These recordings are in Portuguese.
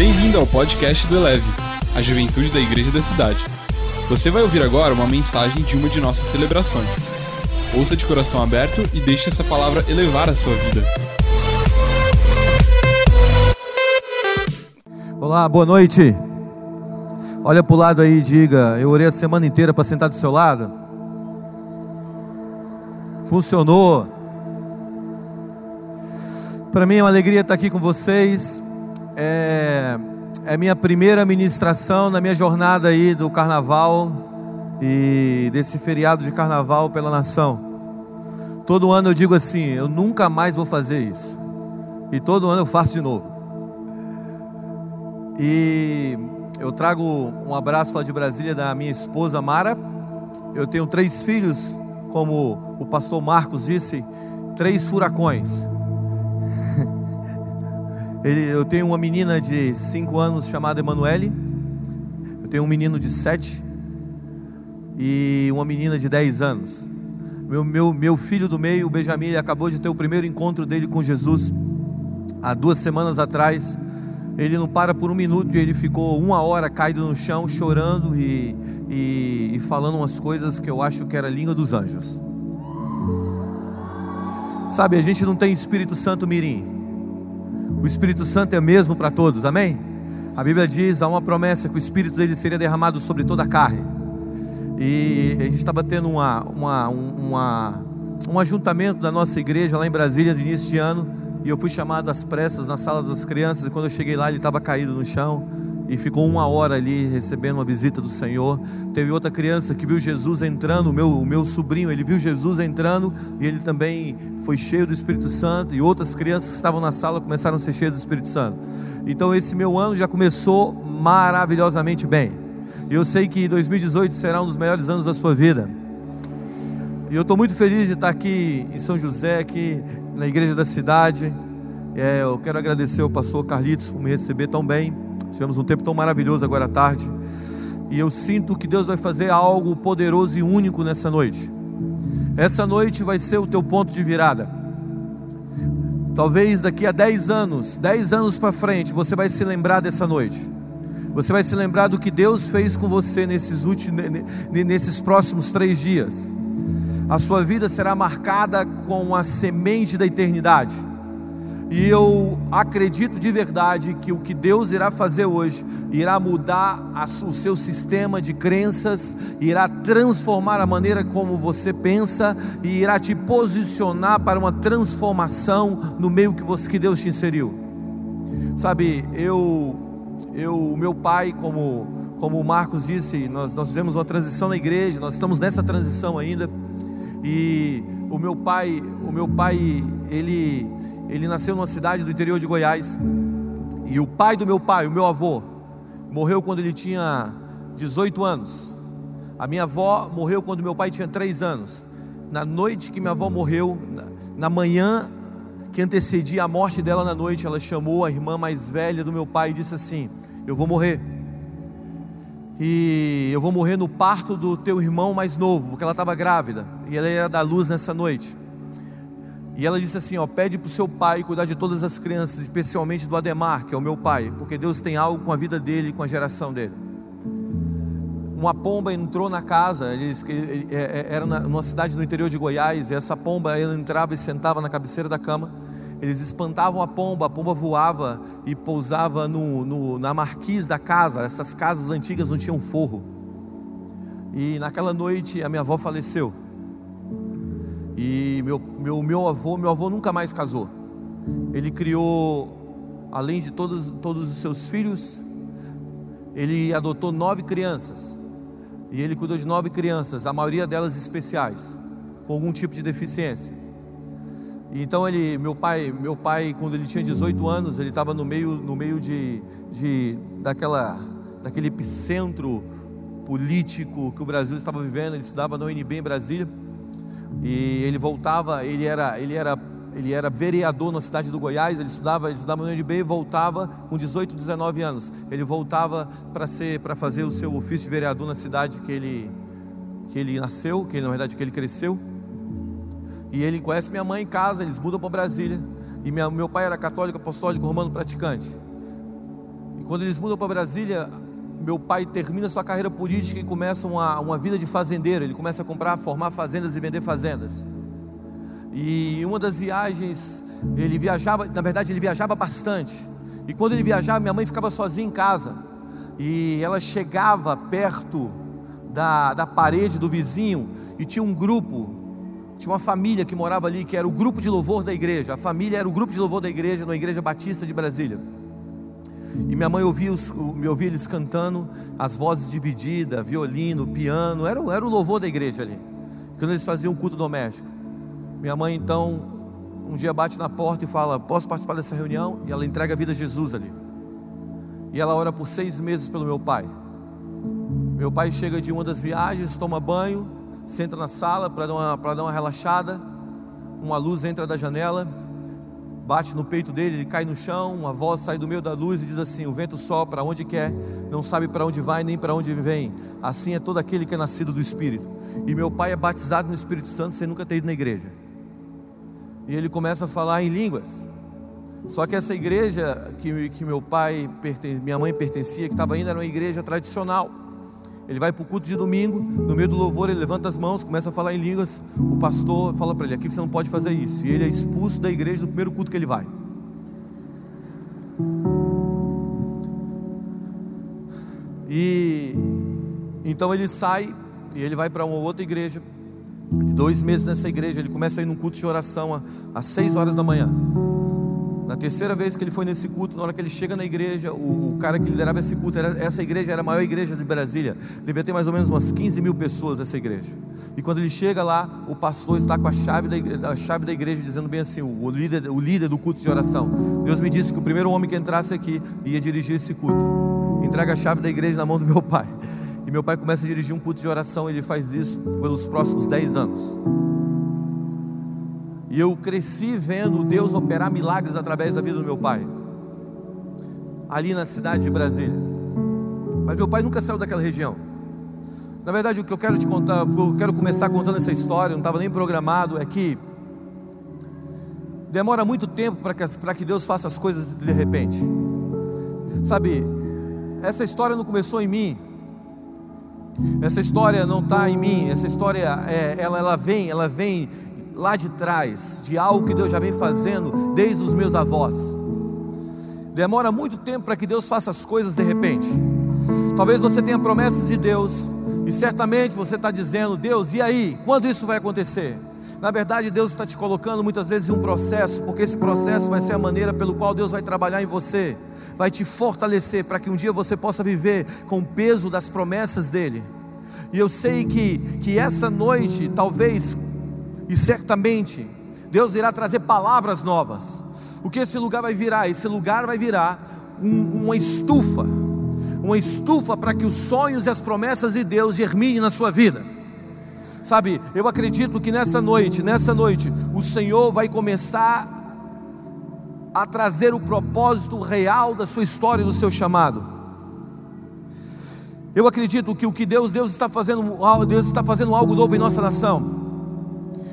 Bem-vindo ao podcast do Eleve, a juventude da igreja da cidade. Você vai ouvir agora uma mensagem de uma de nossas celebrações. Ouça de coração aberto e deixe essa palavra elevar a sua vida. Olá, boa noite. Olha para o lado aí e diga: Eu orei a semana inteira para sentar do seu lado. Funcionou. Para mim é uma alegria estar aqui com vocês. É, é minha primeira ministração na minha jornada aí do carnaval e desse feriado de carnaval pela nação. Todo ano eu digo assim: eu nunca mais vou fazer isso. E todo ano eu faço de novo. E eu trago um abraço lá de Brasília da minha esposa Mara. Eu tenho três filhos, como o pastor Marcos disse, três furacões. Eu tenho uma menina de 5 anos chamada Emanuele. Eu tenho um menino de 7 e uma menina de 10 anos. Meu, meu, meu filho do meio, o Benjamin, acabou de ter o primeiro encontro dele com Jesus há duas semanas atrás. Ele não para por um minuto e ele ficou uma hora caído no chão, chorando e, e, e falando umas coisas que eu acho que era língua dos anjos. Sabe, a gente não tem Espírito Santo mirim. O Espírito Santo é mesmo para todos, amém? A Bíblia diz, há uma promessa que o Espírito dele seria derramado sobre toda a carne. E a gente estava tendo uma, uma, uma, um ajuntamento da nossa igreja lá em Brasília no início de ano. E eu fui chamado às pressas na sala das crianças. E quando eu cheguei lá, ele estava caído no chão. E ficou uma hora ali recebendo uma visita do Senhor. Teve outra criança que viu Jesus entrando, o meu, o meu sobrinho, ele viu Jesus entrando e ele também foi cheio do Espírito Santo. E outras crianças que estavam na sala começaram a ser cheias do Espírito Santo. Então esse meu ano já começou maravilhosamente bem. E eu sei que 2018 será um dos melhores anos da sua vida. E eu estou muito feliz de estar aqui em São José, aqui na igreja da cidade. É, eu quero agradecer ao pastor Carlitos por me receber tão bem. Tivemos um tempo tão maravilhoso agora à tarde. E eu sinto que Deus vai fazer algo poderoso e único nessa noite. Essa noite vai ser o teu ponto de virada. Talvez daqui a 10 anos, 10 anos para frente, você vai se lembrar dessa noite. Você vai se lembrar do que Deus fez com você nesses últimos, nesses próximos três dias. A sua vida será marcada com a semente da eternidade. E eu acredito de verdade que o que Deus irá fazer hoje irá mudar o seu sistema de crenças, irá transformar a maneira como você pensa e irá te posicionar para uma transformação no meio que, você, que Deus te inseriu. Sabe, eu, eu, meu pai, como, como o Marcos disse, nós, nós fizemos uma transição na igreja, nós estamos nessa transição ainda. E o meu pai, o meu pai, ele ele nasceu numa cidade do interior de Goiás. E o pai do meu pai, o meu avô, morreu quando ele tinha 18 anos. A minha avó morreu quando meu pai tinha 3 anos. Na noite que minha avó morreu, na manhã que antecedia a morte dela na noite, ela chamou a irmã mais velha do meu pai e disse assim: Eu vou morrer. E eu vou morrer no parto do teu irmão mais novo, porque ela estava grávida. E ela ia dar luz nessa noite. E ela disse assim: ó, pede para o seu pai cuidar de todas as crianças, especialmente do Ademar, que é o meu pai, porque Deus tem algo com a vida dele e com a geração dele. Uma pomba entrou na casa, eles, é, é, era numa cidade no interior de Goiás, e essa pomba ela entrava e sentava na cabeceira da cama. Eles espantavam a pomba, a pomba voava e pousava no, no, na marquise da casa. Essas casas antigas não tinham forro. E naquela noite a minha avó faleceu. E meu, meu, meu avô, meu avô nunca mais casou. Ele criou, além de todos, todos os seus filhos, ele adotou nove crianças. E ele cuidou de nove crianças, a maioria delas especiais, com algum tipo de deficiência. E então ele, meu pai, meu pai, quando ele tinha 18 anos, ele estava no meio, no meio de, de daquela, daquele epicentro político que o Brasil estava vivendo. Ele estudava na UNB em Brasília. E ele voltava, ele era, ele era, ele era vereador na cidade do Goiás, ele estudava, ele estudava no UNB e voltava com 18, 19 anos. Ele voltava para ser para fazer o seu ofício de vereador na cidade que ele que ele nasceu, que na verdade que ele cresceu. E ele conhece minha mãe em casa, eles mudam para Brasília. E minha, meu pai era católico, apostólico, romano praticante. Quando eles mudam para Brasília, meu pai termina sua carreira política e começa uma, uma vida de fazendeiro. Ele começa a comprar, formar fazendas e vender fazendas. E uma das viagens, ele viajava, na verdade, ele viajava bastante. E quando ele viajava, minha mãe ficava sozinha em casa. E ela chegava perto da, da parede do vizinho e tinha um grupo, tinha uma família que morava ali, que era o grupo de louvor da igreja. A família era o grupo de louvor da igreja, na Igreja Batista de Brasília. E minha mãe ouvia, os, me ouvia eles cantando, as vozes divididas, violino, piano, era, era o louvor da igreja ali. Quando eles faziam um culto doméstico. Minha mãe então, um dia bate na porta e fala: Posso participar dessa reunião? E ela entrega a vida a Jesus ali. E ela ora por seis meses pelo meu pai. Meu pai chega de uma das viagens, toma banho, senta na sala para dar, dar uma relaxada. Uma luz entra da janela bate no peito dele, ele cai no chão, uma voz sai do meio da luz e diz assim: O vento sopra onde quer, não sabe para onde vai nem para onde vem. Assim é todo aquele que é nascido do Espírito. E meu pai é batizado no Espírito Santo sem nunca ter ido na igreja. E ele começa a falar em línguas. Só que essa igreja que, que meu pai, minha mãe pertencia, que estava indo, era uma igreja tradicional. Ele vai para o culto de domingo, no meio do louvor ele levanta as mãos, começa a falar em línguas. O pastor fala para ele: aqui você não pode fazer isso. E ele é expulso da igreja no primeiro culto que ele vai. E então ele sai e ele vai para uma outra igreja. De dois meses nessa igreja, ele começa a ir num culto de oração às seis horas da manhã. Na terceira vez que ele foi nesse culto, na hora que ele chega na igreja, o, o cara que liderava esse culto, era, essa igreja era a maior igreja de Brasília, devia ter mais ou menos umas 15 mil pessoas essa igreja. E quando ele chega lá, o pastor está com a chave da igreja, a chave da igreja dizendo bem assim: o líder, o líder do culto de oração. Deus me disse que o primeiro homem que entrasse aqui ia dirigir esse culto. Entrega a chave da igreja na mão do meu pai. E meu pai começa a dirigir um culto de oração. Ele faz isso pelos próximos 10 anos. E eu cresci vendo Deus operar milagres através da vida do meu pai, ali na cidade de Brasília. Mas meu pai nunca saiu daquela região. Na verdade, o que eu quero te contar, eu quero começar contando essa história, não estava nem programado, é que demora muito tempo para que, que Deus faça as coisas de repente. Sabe, essa história não começou em mim, essa história não está em mim, essa história é, ela, ela vem, ela vem lá de trás, de algo que Deus já vem fazendo desde os meus avós. Demora muito tempo para que Deus faça as coisas de repente. Talvez você tenha promessas de Deus, e certamente você está dizendo: Deus, e aí? Quando isso vai acontecer? Na verdade, Deus está te colocando muitas vezes em um processo, porque esse processo vai ser a maneira pelo qual Deus vai trabalhar em você, vai te fortalecer para que um dia você possa viver com o peso das promessas dEle. E eu sei que, que essa noite, talvez e certamente Deus irá trazer palavras novas. O que esse lugar vai virar? Esse lugar vai virar um, uma estufa, uma estufa para que os sonhos e as promessas de Deus germinem na sua vida. Sabe, eu acredito que nessa noite, nessa noite, o Senhor vai começar a trazer o propósito real da sua história, do seu chamado. Eu acredito que o que Deus, Deus está fazendo, Deus está fazendo algo novo em nossa nação.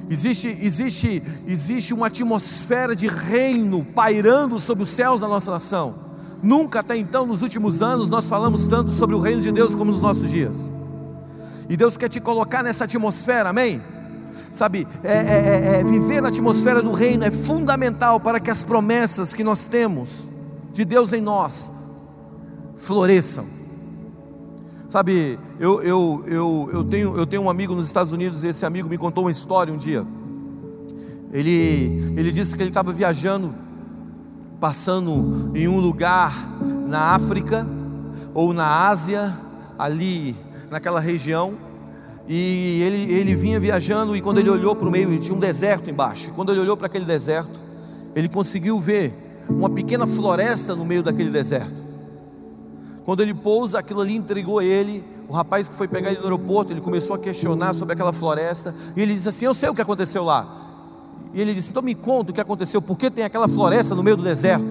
Existe, existe, existe uma atmosfera de reino pairando sobre os céus da nossa nação. Nunca até então, nos últimos anos, nós falamos tanto sobre o reino de Deus como nos nossos dias. E Deus quer te colocar nessa atmosfera, amém? Sabe, é, é, é, é viver na atmosfera do reino é fundamental para que as promessas que nós temos de Deus em nós floresçam. Sabe, eu, eu, eu, eu, tenho, eu tenho um amigo nos Estados Unidos e esse amigo me contou uma história um dia. Ele, ele disse que ele estava viajando, passando em um lugar na África ou na Ásia, ali naquela região, e ele, ele vinha viajando e quando ele olhou para o meio, tinha um deserto embaixo. E quando ele olhou para aquele deserto, ele conseguiu ver uma pequena floresta no meio daquele deserto. Quando ele pousa, aquilo ali entregou ele. O rapaz que foi pegar ele no aeroporto, ele começou a questionar sobre aquela floresta. E ele disse assim: Eu sei o que aconteceu lá. E ele disse: Então me conta o que aconteceu, por que tem aquela floresta no meio do deserto?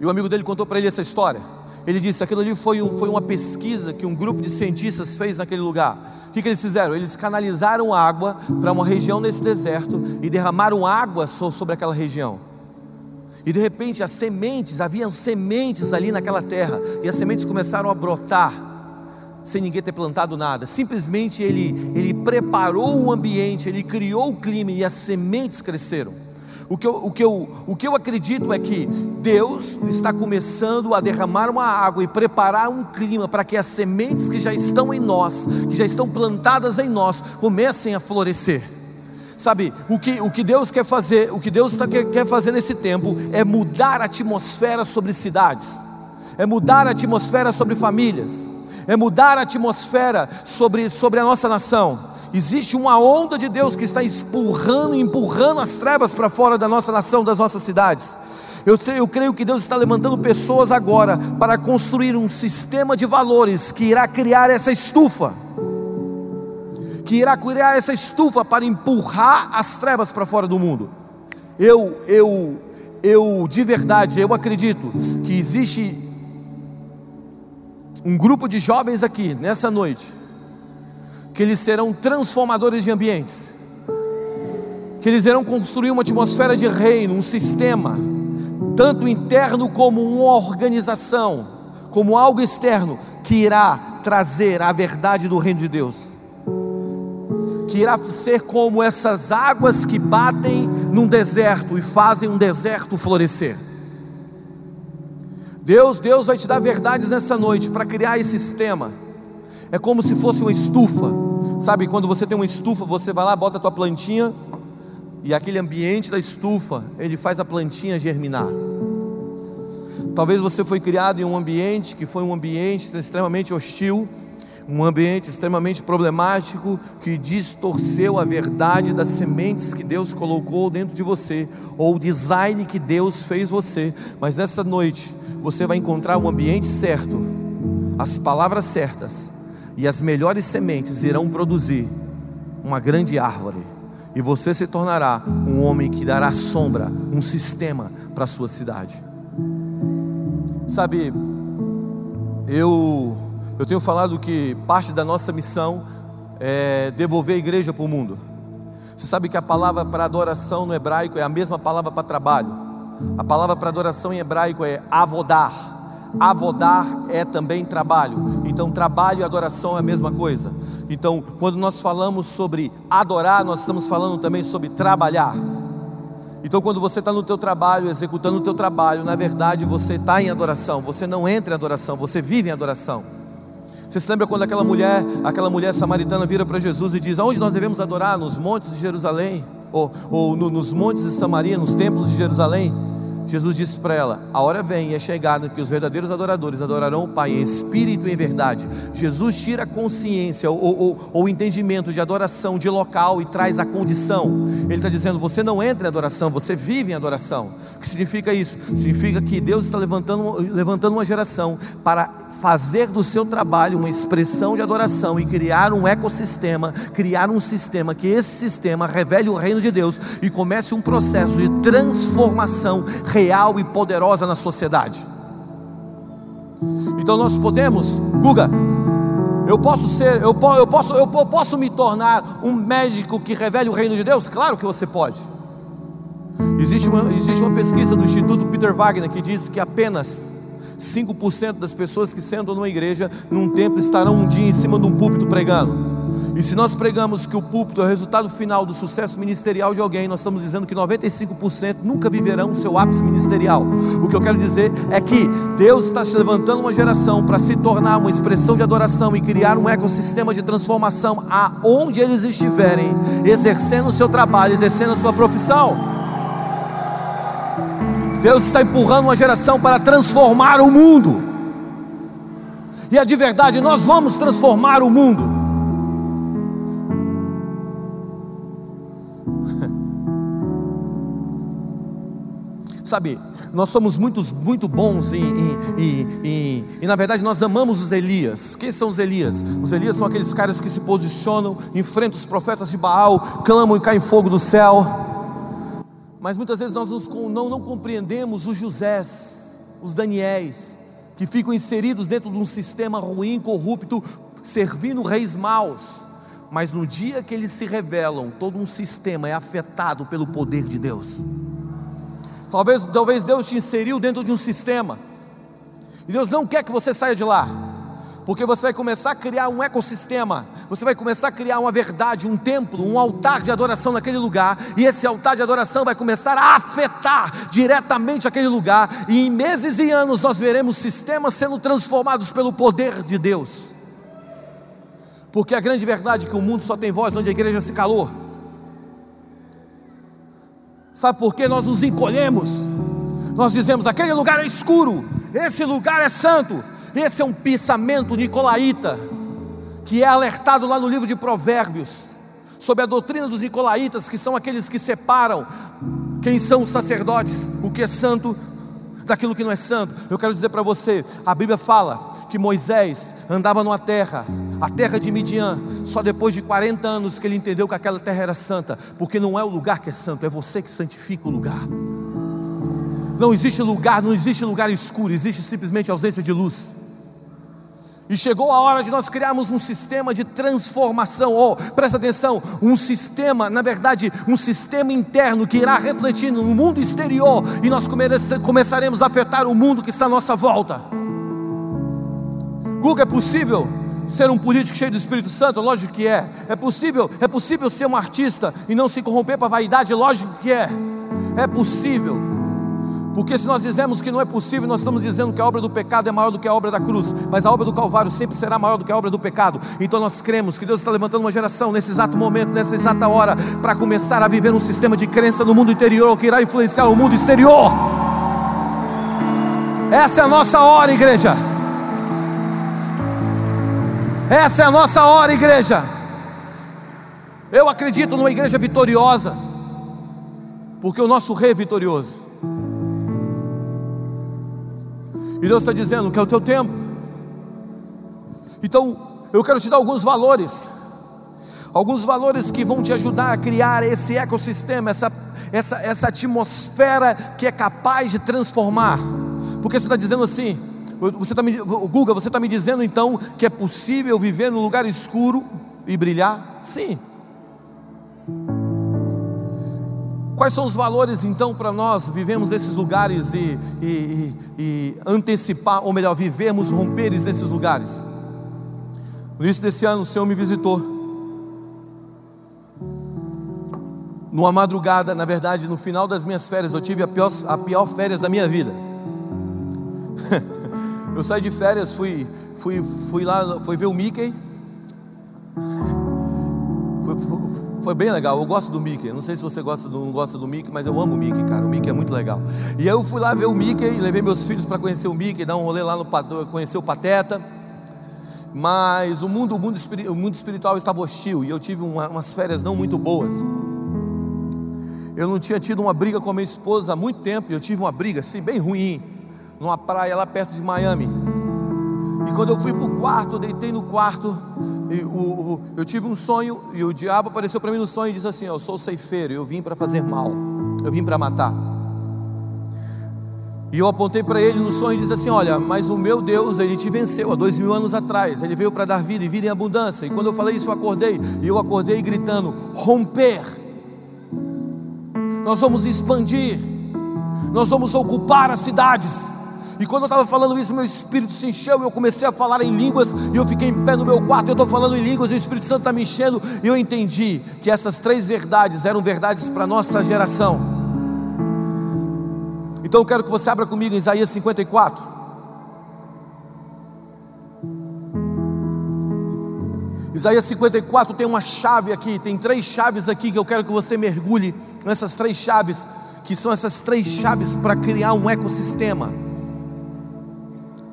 E o amigo dele contou para ele essa história. Ele disse: Aquilo ali foi, foi uma pesquisa que um grupo de cientistas fez naquele lugar. O que, que eles fizeram? Eles canalizaram água para uma região nesse deserto e derramaram água sobre aquela região. E de repente as sementes, havia sementes ali naquela terra, e as sementes começaram a brotar, sem ninguém ter plantado nada. Simplesmente ele, ele preparou o ambiente, ele criou o clima e as sementes cresceram. O que, eu, o, que eu, o que eu acredito é que Deus está começando a derramar uma água e preparar um clima para que as sementes que já estão em nós, que já estão plantadas em nós, comecem a florescer. Sabe, o que, o que Deus quer fazer, o que Deus tá, quer, quer fazer nesse tempo é mudar a atmosfera sobre cidades, é mudar a atmosfera sobre famílias, é mudar a atmosfera sobre, sobre a nossa nação. Existe uma onda de Deus que está empurrando, empurrando as trevas para fora da nossa nação, das nossas cidades. Eu, eu creio que Deus está levantando pessoas agora para construir um sistema de valores que irá criar essa estufa, que irá criar essa estufa para empurrar as trevas para fora do mundo. Eu, eu, eu de verdade, eu acredito que existe um grupo de jovens aqui nessa noite que eles serão transformadores de ambientes, que eles irão construir uma atmosfera de reino, um sistema, tanto interno como uma organização, como algo externo, que irá trazer a verdade do reino de Deus, irá ser como essas águas que batem num deserto e fazem um deserto florescer. Deus, Deus vai te dar verdades nessa noite para criar esse sistema é como se fosse uma estufa. Sabe, quando você tem uma estufa, você vai lá, bota a tua plantinha e aquele ambiente da estufa, ele faz a plantinha germinar. Talvez você foi criado em um ambiente que foi um ambiente extremamente hostil, um ambiente extremamente problemático que distorceu a verdade das sementes que Deus colocou dentro de você, ou o design que Deus fez você. Mas nessa noite você vai encontrar o ambiente certo, as palavras certas e as melhores sementes irão produzir uma grande árvore, e você se tornará um homem que dará sombra, um sistema para a sua cidade. Sabe, eu, eu tenho falado que parte da nossa missão é devolver a igreja para o mundo. Você sabe que a palavra para adoração no hebraico é a mesma palavra para trabalho. A palavra para adoração em hebraico é avodar. Avodar é também trabalho. Então, trabalho e adoração é a mesma coisa. Então, quando nós falamos sobre adorar, nós estamos falando também sobre trabalhar. Então, quando você está no teu trabalho, executando o teu trabalho, na verdade você está em adoração. Você não entra em adoração, você vive em adoração. Você se lembra quando aquela mulher, aquela mulher samaritana vira para Jesus e diz: Aonde nós devemos adorar? Nos montes de Jerusalém? Ou, ou no, nos montes de Samaria, nos templos de Jerusalém? Jesus disse para ela: A hora vem é chegada que os verdadeiros adoradores adorarão o Pai em espírito e em verdade. Jesus tira a consciência ou, o entendimento de adoração de local e traz a condição. Ele está dizendo: Você não entra em adoração, você vive em adoração. O que significa isso? Significa que Deus está levantando, levantando uma geração para fazer do seu trabalho uma expressão de adoração e criar um ecossistema, criar um sistema que esse sistema revele o reino de Deus e comece um processo de transformação real e poderosa na sociedade. Então nós podemos, Guga, eu posso ser, eu, eu, posso, eu posso me tornar um médico que revele o reino de Deus? Claro que você pode. Existe uma, existe uma pesquisa do Instituto Peter Wagner que diz que apenas 5% das pessoas que sentam numa igreja, num templo, estarão um dia em cima de um púlpito pregando. E se nós pregamos que o púlpito é o resultado final do sucesso ministerial de alguém, nós estamos dizendo que 95% nunca viverão o seu ápice ministerial. O que eu quero dizer é que Deus está se levantando uma geração para se tornar uma expressão de adoração e criar um ecossistema de transformação aonde eles estiverem, exercendo o seu trabalho, exercendo a sua profissão. Deus está empurrando uma geração para transformar o mundo. E é de verdade, nós vamos transformar o mundo. Sabe, nós somos muito, muito bons em, em, em, e na verdade nós amamos os Elias. Quem são os Elias? Os Elias são aqueles caras que se posicionam, enfrentam os profetas de Baal, clamam e caem fogo do céu. Mas muitas vezes nós não, não compreendemos os Josés, os Daniéis, que ficam inseridos dentro de um sistema ruim, corrupto, servindo reis maus. Mas no dia que eles se revelam, todo um sistema é afetado pelo poder de Deus. Talvez, talvez Deus te inseriu dentro de um sistema. E Deus não quer que você saia de lá. Porque você vai começar a criar um ecossistema, você vai começar a criar uma verdade, um templo, um altar de adoração naquele lugar, e esse altar de adoração vai começar a afetar diretamente aquele lugar, e em meses e anos nós veremos sistemas sendo transformados pelo poder de Deus. Porque a grande verdade é que o mundo só tem voz onde a igreja se calou. Sabe por que nós nos encolhemos? Nós dizemos: aquele lugar é escuro, esse lugar é santo. Esse é um pensamento nicolaíta, que é alertado lá no livro de Provérbios, sobre a doutrina dos nicolaítas, que são aqueles que separam quem são os sacerdotes, o que é santo daquilo que não é santo. Eu quero dizer para você: a Bíblia fala que Moisés andava numa terra, a terra de Midian, só depois de 40 anos que ele entendeu que aquela terra era santa, porque não é o lugar que é santo, é você que santifica o lugar. Não existe lugar, não existe lugar escuro, existe simplesmente ausência de luz. E chegou a hora de nós criarmos um sistema de transformação, oh, presta atenção, um sistema, na verdade, um sistema interno que irá refletir no mundo exterior e nós começaremos a afetar o mundo que está à nossa volta. Google, é possível ser um político cheio do Espírito Santo? Lógico que é. É possível, é possível ser um artista e não se corromper para a vaidade? Lógico que é. É possível. Porque se nós dizemos que não é possível, nós estamos dizendo que a obra do pecado é maior do que a obra da cruz, mas a obra do Calvário sempre será maior do que a obra do pecado. Então nós cremos que Deus está levantando uma geração nesse exato momento, nessa exata hora, para começar a viver um sistema de crença no mundo interior que irá influenciar o mundo exterior. Essa é a nossa hora, igreja. Essa é a nossa hora, igreja. Eu acredito numa igreja vitoriosa, porque o nosso rei é vitorioso. E Deus está dizendo que é o teu tempo. Então, eu quero te dar alguns valores. Alguns valores que vão te ajudar a criar esse ecossistema, essa, essa, essa atmosfera que é capaz de transformar. Porque você está dizendo assim, você está me, Guga, você está me dizendo então que é possível viver num lugar escuro e brilhar? Sim. Quais são os valores então para nós vivemos nesses lugares e, e, e, antecipar, ou melhor, vivermos romperes nesses lugares? No início desse ano, o Senhor me visitou. Numa madrugada, na verdade, no final das minhas férias, eu tive a pior, a pior férias da minha vida. eu saí de férias, fui, fui, fui lá, fui ver o Mickey. Fui, fui, foi bem legal. Eu gosto do Mickey. Não sei se você gosta do, não gosta do Mickey, mas eu amo o Mickey, cara. O Mickey é muito legal. E aí eu fui lá ver o Mickey, levei meus filhos para conhecer o Mickey, dar um rolê lá no conhecer o Pateta. Mas o mundo, o mundo, o mundo espiritual estava hostil e eu tive uma, umas férias não muito boas. Eu não tinha tido uma briga com a minha esposa há muito tempo. Eu tive uma briga assim bem ruim numa praia lá perto de Miami. E quando eu fui para o quarto, deitei no quarto, e, o, o, eu tive um sonho e o diabo apareceu para mim no sonho e disse assim: Eu sou ceifeiro, eu vim para fazer mal, eu vim para matar. E eu apontei para ele no sonho e disse assim: Olha, mas o meu Deus, ele te venceu há dois mil anos atrás, ele veio para dar vida e vida em abundância. E quando eu falei isso, eu acordei, e eu acordei gritando: Romper, nós vamos expandir, nós vamos ocupar as cidades. E quando eu estava falando isso, meu espírito se encheu e eu comecei a falar em línguas. E eu fiquei em pé no meu quarto. Eu estou falando em línguas e o Espírito Santo está me enchendo. E eu entendi que essas três verdades eram verdades para a nossa geração. Então eu quero que você abra comigo em Isaías 54. Isaías 54 tem uma chave aqui, tem três chaves aqui que eu quero que você mergulhe nessas três chaves, que são essas três chaves para criar um ecossistema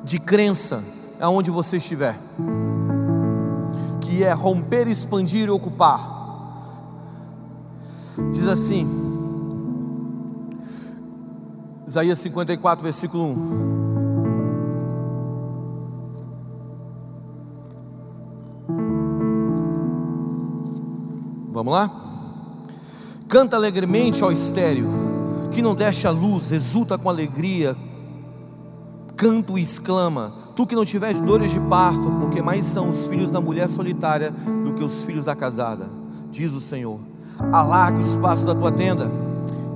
de crença aonde você estiver, que é romper, expandir e ocupar. Diz assim, Isaías 54, versículo 1. Vamos lá? Canta alegremente, ó estéreo, que não deixa a luz, exulta com alegria, canto e exclama: Tu que não tiveste dores de parto, porque mais são os filhos da mulher solitária do que os filhos da casada, diz o Senhor. Alarga o espaço da tua tenda,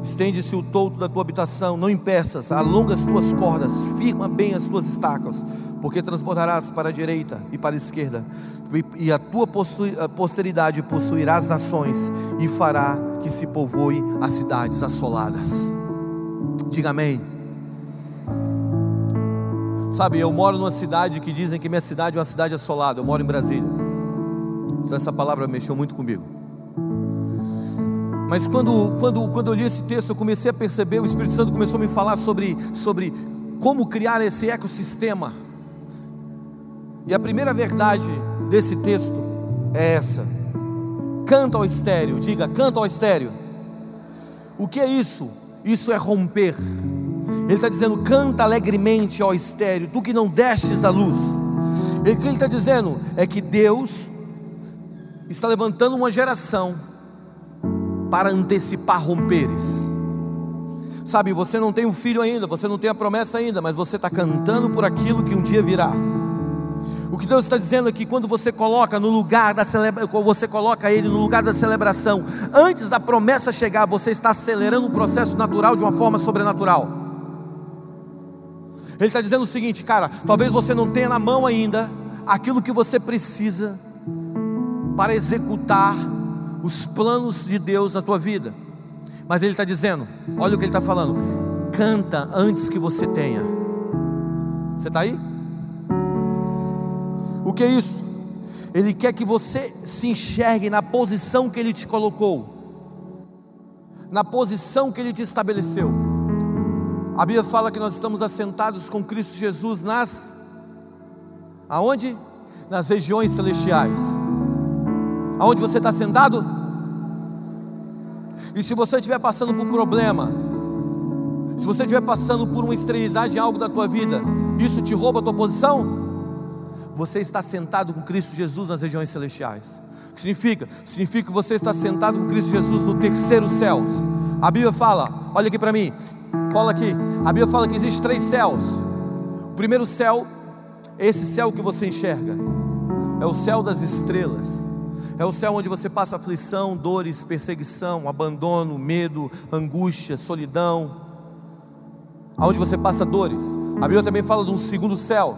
Estende-se o toldo da tua habitação, não impeças, alonga as tuas cordas, firma bem as tuas estacas, porque transportarás para a direita e para a esquerda, e a tua posteridade possuirá as nações, e fará que se povoe as cidades assoladas. Diga amém. Sabe, eu moro numa cidade que dizem que minha cidade é uma cidade assolada, eu moro em Brasília. Então essa palavra mexeu muito comigo. Mas quando, quando, quando eu li esse texto, eu comecei a perceber, o Espírito Santo começou a me falar sobre, sobre como criar esse ecossistema. E a primeira verdade desse texto é essa: canta ao estéreo, diga, canta ao estéreo. O que é isso? Isso é romper. Ele está dizendo: canta alegremente, ó estéreo, tu que não destes a luz. o que ele está dizendo é que Deus está levantando uma geração para antecipar romperes. Sabe, você não tem um filho ainda, você não tem a promessa ainda, mas você está cantando por aquilo que um dia virá. O que Deus está dizendo é que quando você coloca no lugar da celebração, você coloca Ele no lugar da celebração, antes da promessa chegar, você está acelerando um processo natural de uma forma sobrenatural. Ele está dizendo o seguinte, cara, talvez você não tenha na mão ainda aquilo que você precisa para executar os planos de Deus na tua vida. Mas Ele está dizendo: olha o que Ele está falando, canta antes que você tenha. Você está aí? O que é isso? Ele quer que você se enxergue na posição que Ele te colocou, na posição que Ele te estabeleceu. A Bíblia fala que nós estamos assentados com Cristo Jesus nas aonde? Nas regiões celestiais. Aonde você está sentado? E se você estiver passando por um problema, se você estiver passando por uma esterilidade em algo da tua vida, isso te rouba a tua posição? Você está sentado com Cristo Jesus nas regiões celestiais. O que significa? Significa que você está sentado com Cristo Jesus no terceiro céus. A Bíblia fala, olha aqui para mim, cola aqui. A Bíblia fala que existe três céus. O primeiro céu, esse céu que você enxerga, é o céu das estrelas. É o céu onde você passa aflição, dores, perseguição, abandono, medo, angústia, solidão. Aonde você passa dores. A Bíblia também fala de um segundo céu,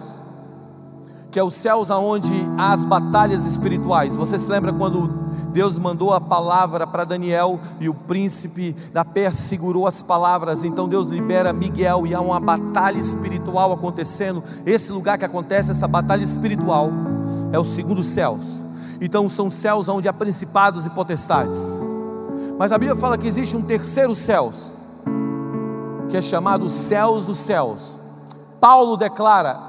que é os céus aonde há as batalhas espirituais. Você se lembra quando Deus mandou a palavra para Daniel e o príncipe da Pérsia segurou as palavras. Então Deus libera Miguel e há uma batalha espiritual acontecendo. Esse lugar que acontece essa batalha espiritual é o segundo céus. Então são céus onde há principados e potestades. Mas a Bíblia fala que existe um terceiro céu, que é chamado céus dos céus. Paulo declara,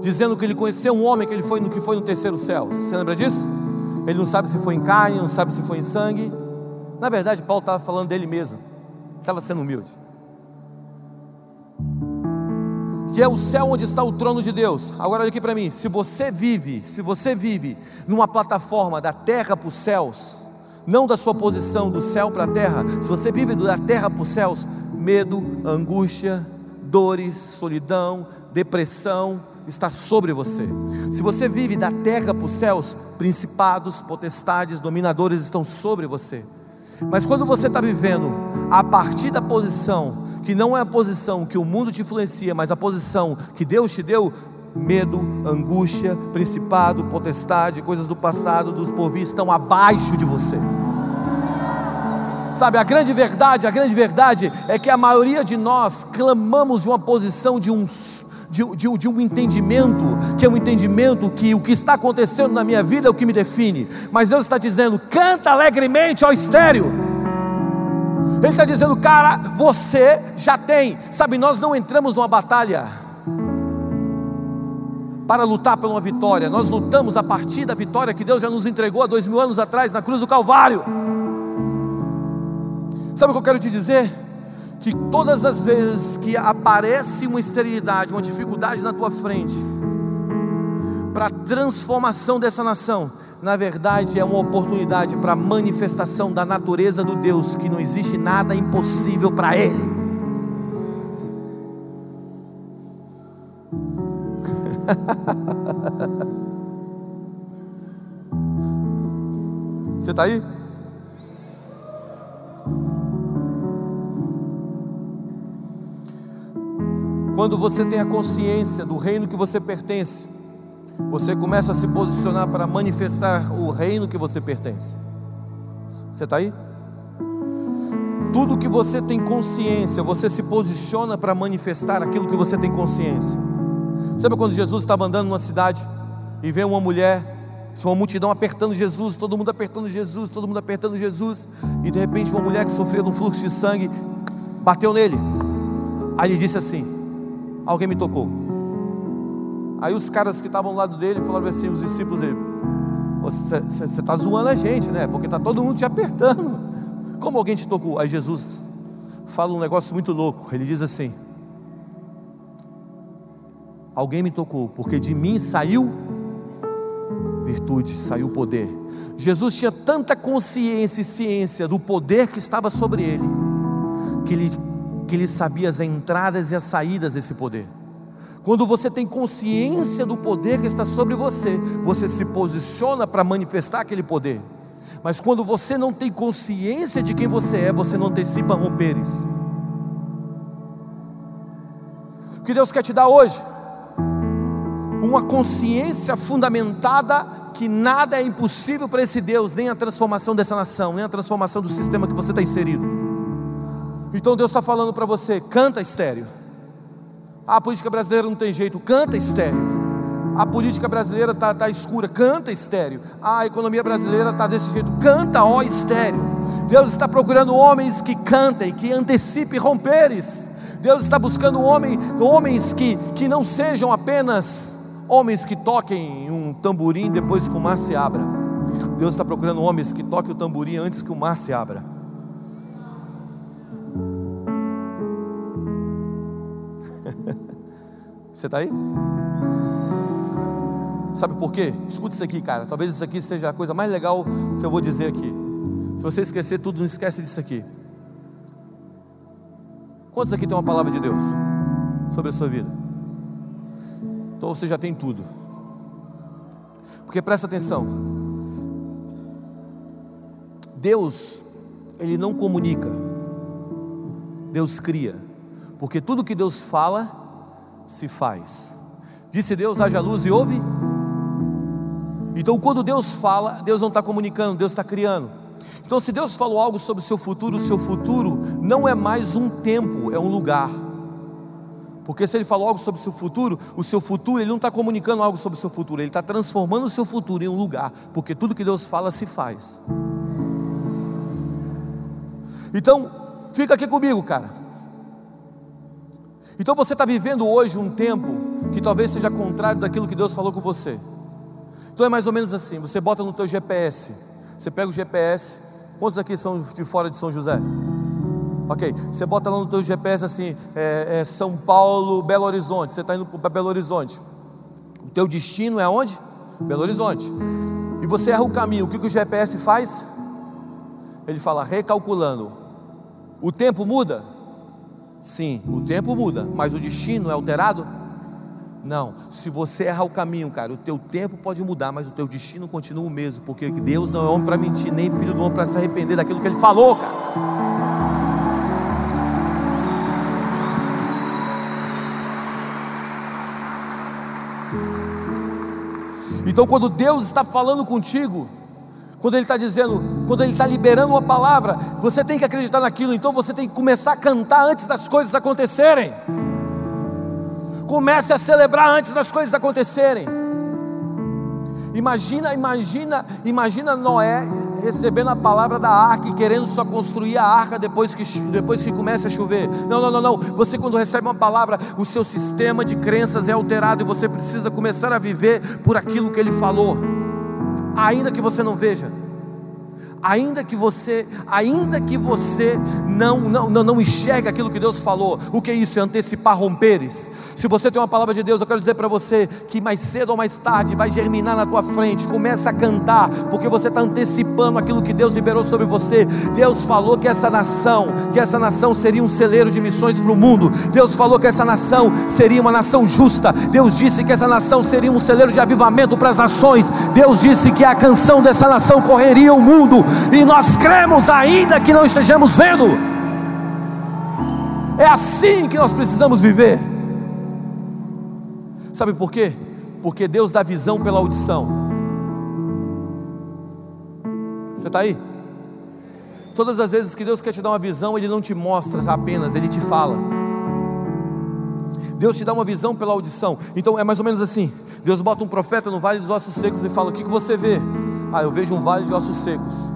dizendo que ele conheceu um homem que ele foi no que foi no terceiro céu. Você lembra disso? Ele não sabe se foi em carne, não sabe se foi em sangue. Na verdade, Paulo estava falando dele mesmo. Estava sendo humilde. Que é o céu onde está o trono de Deus. Agora olha aqui para mim, se você vive, se você vive numa plataforma da terra para os céus, não da sua posição do céu para a terra, se você vive da terra para os céus, medo, angústia, dores, solidão, depressão está sobre você. Se você vive da terra para os céus, principados, potestades, dominadores estão sobre você. Mas quando você está vivendo a partir da posição que não é a posição que o mundo te influencia, mas a posição que Deus te deu, medo, angústia, principado, potestade, coisas do passado, dos porvir estão abaixo de você. Sabe, a grande verdade, a grande verdade é que a maioria de nós clamamos de uma posição de um de, de, de, um entendimento, que é um entendimento que o que está acontecendo na minha vida é o que me define. Mas Deus está dizendo: canta alegremente ao estéreo. Ele está dizendo, cara, você já tem. Sabe, nós não entramos numa batalha para lutar por uma vitória. Nós lutamos a partir da vitória que Deus já nos entregou há dois mil anos atrás na cruz do Calvário. Sabe o que eu quero te dizer? Que todas as vezes que aparece uma esterilidade, uma dificuldade na tua frente, para a transformação dessa nação, na verdade é uma oportunidade para a manifestação da natureza do Deus, que não existe nada impossível para Ele. Você está aí? Quando você tem a consciência do reino que você pertence, você começa a se posicionar para manifestar o reino que você pertence. Você está aí? Tudo que você tem consciência, você se posiciona para manifestar aquilo que você tem consciência. Sabe quando Jesus estava andando numa cidade e vê uma mulher, uma multidão apertando Jesus, todo mundo apertando Jesus, todo mundo apertando Jesus, e de repente uma mulher que sofria de um fluxo de sangue bateu nele. Aí ele disse assim: Alguém me tocou. Aí os caras que estavam ao lado dele falaram assim: Os discípulos dele, você está zoando a gente, né? Porque está todo mundo te apertando. Como alguém te tocou? Aí Jesus fala um negócio muito louco. Ele diz assim: Alguém me tocou, porque de mim saiu virtude, saiu poder. Jesus tinha tanta consciência e ciência do poder que estava sobre ele, que ele, que ele sabia as entradas e as saídas desse poder. Quando você tem consciência do poder que está sobre você, você se posiciona para manifestar aquele poder. Mas quando você não tem consciência de quem você é, você não antecipa romperes. O que Deus quer te dar hoje? uma consciência fundamentada que nada é impossível para esse Deus, nem a transformação dessa nação, nem a transformação do sistema que você está inserido. Então Deus está falando para você: canta estéreo. a política brasileira não tem jeito, canta estéreo. A política brasileira está tá escura, canta estéreo. A economia brasileira está desse jeito, canta ó estéreo. Deus está procurando homens que cantem, que antecipem romperes. Deus está buscando homem, homens que, que não sejam apenas homens que toquem um tamborim depois que o mar se abra. Deus está procurando homens que toquem o tamborim antes que o mar se abra. Você está aí? Sabe por quê? Escute isso aqui, cara. Talvez isso aqui seja a coisa mais legal que eu vou dizer aqui. Se você esquecer tudo, não esquece disso aqui. Quantos aqui tem uma palavra de Deus sobre a sua vida? Então você já tem tudo. Porque presta atenção. Deus, ele não comunica. Deus cria. Porque tudo que Deus fala se faz. Disse Deus: haja luz e ouve. Então, quando Deus fala, Deus não está comunicando, Deus está criando. Então, se Deus falou algo sobre o seu futuro, o seu futuro não é mais um tempo, é um lugar. Porque se ele falou algo sobre o seu futuro, o seu futuro, ele não está comunicando algo sobre o seu futuro, ele está transformando o seu futuro em um lugar, porque tudo que Deus fala se faz. Então, fica aqui comigo, cara. Então você está vivendo hoje um tempo que talvez seja contrário daquilo que Deus falou com você. Então é mais ou menos assim: você bota no teu GPS, você pega o GPS. Quantos aqui são de fora de São José? Ok, você bota lá no teu GPS assim, é, é São Paulo, Belo Horizonte. Você está indo para Belo Horizonte. O teu destino é onde? Belo Horizonte. E você erra o caminho. O que, que o GPS faz? Ele fala recalculando. O tempo muda? Sim, o tempo muda, mas o destino é alterado? Não, se você errar o caminho, cara, o teu tempo pode mudar, mas o teu destino continua o mesmo, porque Deus não é homem para mentir, nem filho do homem para se arrepender daquilo que ele falou, cara. Então, quando Deus está falando contigo, quando Ele está dizendo, quando Ele está liberando uma palavra, você tem que acreditar naquilo, então você tem que começar a cantar antes das coisas acontecerem. Comece a celebrar antes das coisas acontecerem. Imagina, imagina, imagina Noé recebendo a palavra da arca e querendo só construir a arca depois que, depois que começa a chover. Não, não, não, não. Você, quando recebe uma palavra, o seu sistema de crenças é alterado e você precisa começar a viver por aquilo que ele falou, ainda que você não veja ainda que você, ainda que você não, não, não, não enxergue aquilo que Deus falou, o que é isso? É antecipar romperes. Se você tem uma palavra de Deus, eu quero dizer para você que mais cedo ou mais tarde vai germinar na tua frente. Começa a cantar, porque você está antecipando aquilo que Deus liberou sobre você. Deus falou que essa nação, que essa nação seria um celeiro de missões para o mundo. Deus falou que essa nação seria uma nação justa. Deus disse que essa nação seria um celeiro de avivamento para as nações. Deus disse que a canção dessa nação correria o mundo e nós cremos ainda que não estejamos vendo. É assim que nós precisamos viver. Sabe por quê? Porque Deus dá visão pela audição. Você está aí? Todas as vezes que Deus quer te dar uma visão, Ele não te mostra apenas, Ele te fala. Deus te dá uma visão pela audição. Então é mais ou menos assim: Deus bota um profeta no vale dos ossos secos e fala: O que, que você vê? Ah, eu vejo um vale de ossos secos.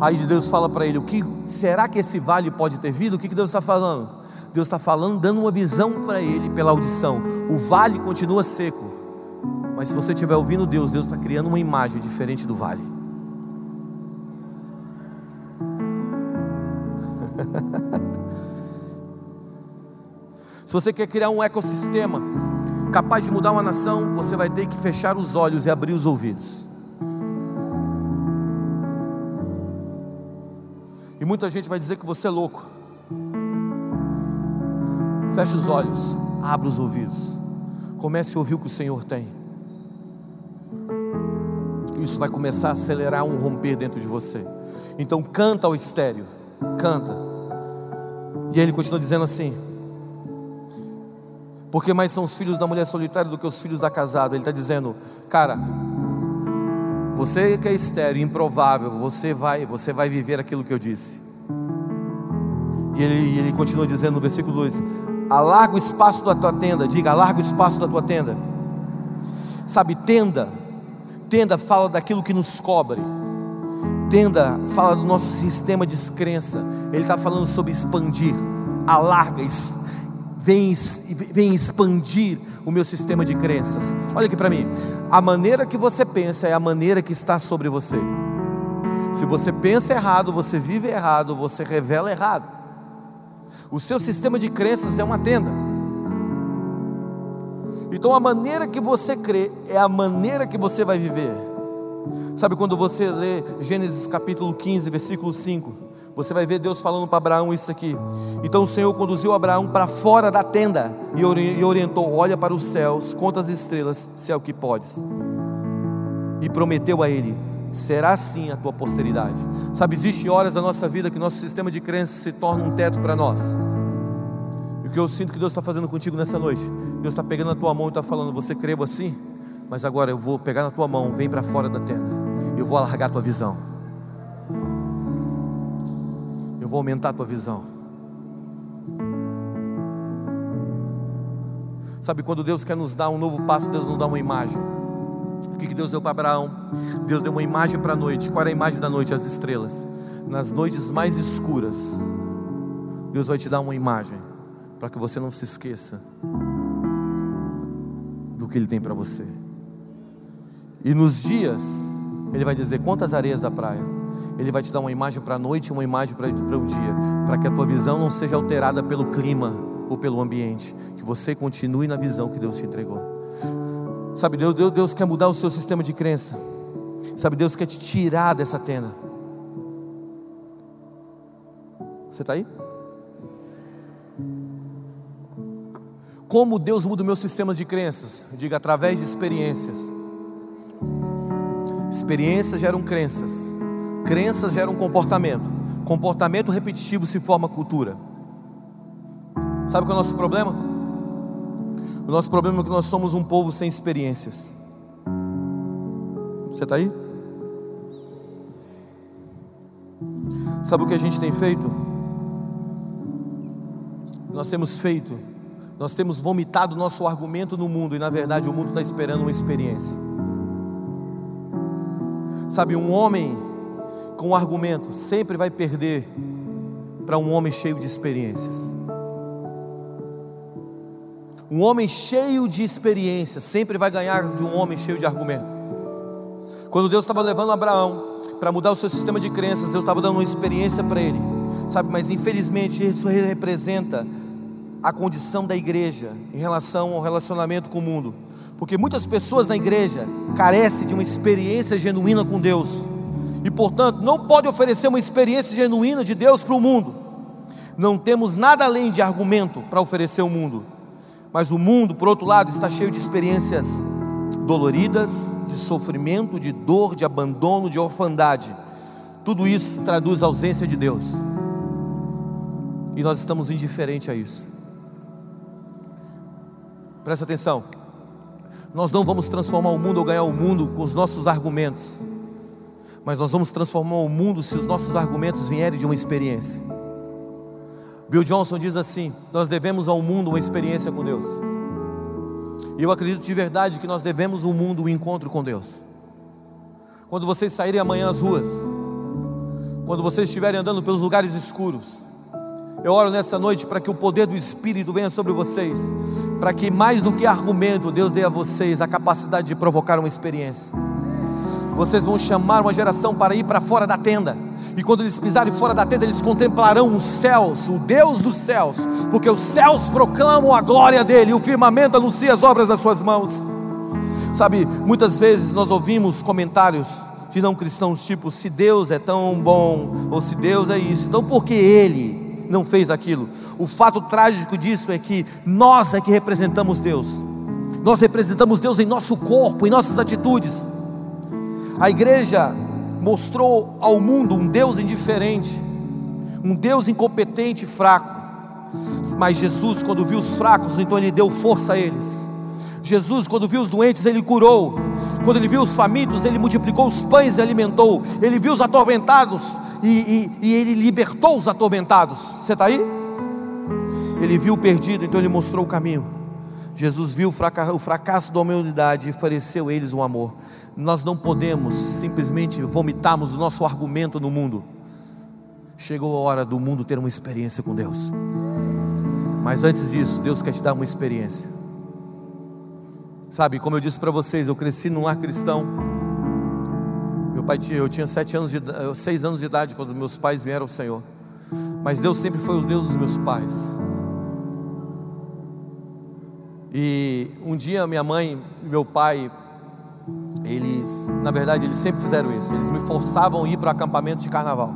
Aí Deus fala para ele: O que será que esse vale pode ter vindo? O que, que Deus está falando? Deus está falando, dando uma visão para ele pela audição. O vale continua seco, mas se você estiver ouvindo Deus, Deus está criando uma imagem diferente do vale. se você quer criar um ecossistema capaz de mudar uma nação, você vai ter que fechar os olhos e abrir os ouvidos. E muita gente vai dizer que você é louco. Feche os olhos, abra os ouvidos, comece a ouvir o que o Senhor tem. Isso vai começar a acelerar um romper dentro de você. Então canta ao estéreo, canta. E ele continua dizendo assim: Porque mais são os filhos da mulher solitária do que os filhos da casada. Ele está dizendo, cara, você que é estéreo, improvável, você vai, você vai viver aquilo que eu disse. E ele, ele continua dizendo no versículo 2: alarga o espaço da tua tenda, diga, alarga o espaço da tua tenda. Sabe, tenda, tenda fala daquilo que nos cobre, tenda fala do nosso sistema de descrença, ele está falando sobre expandir, alarga, vem, vem expandir o meu sistema de crenças. Olha aqui para mim, a maneira que você pensa é a maneira que está sobre você. Se você pensa errado, você vive errado, você revela errado. O seu sistema de crenças é uma tenda. Então a maneira que você crê é a maneira que você vai viver. Sabe quando você lê Gênesis capítulo 15, versículo 5, você vai ver Deus falando para Abraão isso aqui. Então o Senhor conduziu Abraão para fora da tenda e orientou: olha para os céus, conta as estrelas, se é o que podes. E prometeu a ele: será assim a tua posteridade. Sabe, existe horas da nossa vida que nosso sistema de crença se torna um teto para nós. E o que eu sinto que Deus está fazendo contigo nessa noite, Deus está pegando a tua mão e está falando: Você creu assim? Mas agora eu vou pegar na tua mão, vem para fora da tenda, eu vou alargar a tua visão, eu vou aumentar a tua visão. Sabe, quando Deus quer nos dar um novo passo, Deus nos dá uma imagem. O que Deus deu para Abraão? Deus deu uma imagem para a noite. Qual era a imagem da noite? As estrelas. Nas noites mais escuras, Deus vai te dar uma imagem para que você não se esqueça do que Ele tem para você. E nos dias, Ele vai dizer quantas areias da praia. Ele vai te dar uma imagem para a noite e uma imagem para o dia, para que a tua visão não seja alterada pelo clima ou pelo ambiente, que você continue na visão que Deus te entregou. Sabe, Deus, Deus, Deus quer mudar o seu sistema de crença. Sabe, Deus quer te tirar dessa tenda. Você está aí? Como Deus muda meus sistemas de crenças? Diga através de experiências. Experiências geram crenças. Crenças geram comportamento. Comportamento repetitivo se forma cultura. Sabe qual é o nosso problema? O nosso problema é que nós somos um povo sem experiências. Você está aí? Sabe o que a gente tem feito? Nós temos feito, nós temos vomitado nosso argumento no mundo e na verdade o mundo está esperando uma experiência. Sabe, um homem com argumento sempre vai perder para um homem cheio de experiências. Um homem cheio de experiência sempre vai ganhar de um homem cheio de argumento. Quando Deus estava levando Abraão para mudar o seu sistema de crenças, Deus estava dando uma experiência para ele, sabe? Mas infelizmente isso representa a condição da igreja em relação ao relacionamento com o mundo, porque muitas pessoas na igreja carecem de uma experiência genuína com Deus e, portanto, não pode oferecer uma experiência genuína de Deus para o mundo. Não temos nada além de argumento para oferecer ao mundo, mas o mundo, por outro lado, está cheio de experiências doloridas, de sofrimento, de dor, de abandono, de orfandade. Tudo isso traduz a ausência de Deus. E nós estamos indiferentes a isso. Presta atenção. Nós não vamos transformar o mundo ou ganhar o mundo com os nossos argumentos, mas nós vamos transformar o mundo se os nossos argumentos vierem de uma experiência. Bill Johnson diz assim: Nós devemos ao mundo uma experiência com Deus. E eu acredito de verdade que nós devemos ao mundo um encontro com Deus. Quando vocês saírem amanhã às ruas, quando vocês estiverem andando pelos lugares escuros, eu oro nessa noite para que o poder do Espírito venha sobre vocês, para que mais do que argumento, Deus dê a vocês a capacidade de provocar uma experiência. Vocês vão chamar uma geração para ir para fora da tenda. E quando eles pisarem fora da tenda, eles contemplarão os céus, o Deus dos céus, porque os céus proclamam a glória dele, e o firmamento anuncia as obras das suas mãos. Sabe, muitas vezes nós ouvimos comentários de não cristãos, tipo, se Deus é tão bom, ou se Deus é isso, então por que ele não fez aquilo? O fato trágico disso é que nós é que representamos Deus, nós representamos Deus em nosso corpo, em nossas atitudes. A igreja mostrou ao mundo um Deus indiferente, um Deus incompetente e fraco. Mas Jesus, quando viu os fracos, então ele deu força a eles. Jesus, quando viu os doentes, ele curou. Quando ele viu os famintos, ele multiplicou os pães e alimentou. Ele viu os atormentados e, e, e ele libertou os atormentados. Você está aí? Ele viu o perdido, então ele mostrou o caminho. Jesus viu o o fracasso da humanidade e ofereceu a eles um amor. Nós não podemos simplesmente vomitarmos o nosso argumento no mundo. Chegou a hora do mundo ter uma experiência com Deus. Mas antes disso, Deus quer te dar uma experiência. Sabe, como eu disse para vocês, eu cresci num lar cristão. Meu pai tinha, eu tinha sete anos de, seis anos de idade quando meus pais vieram ao Senhor. Mas Deus sempre foi o Deus dos meus pais. E um dia minha mãe e meu pai, eles, na verdade, eles sempre fizeram isso. Eles me forçavam a ir para o acampamento de carnaval.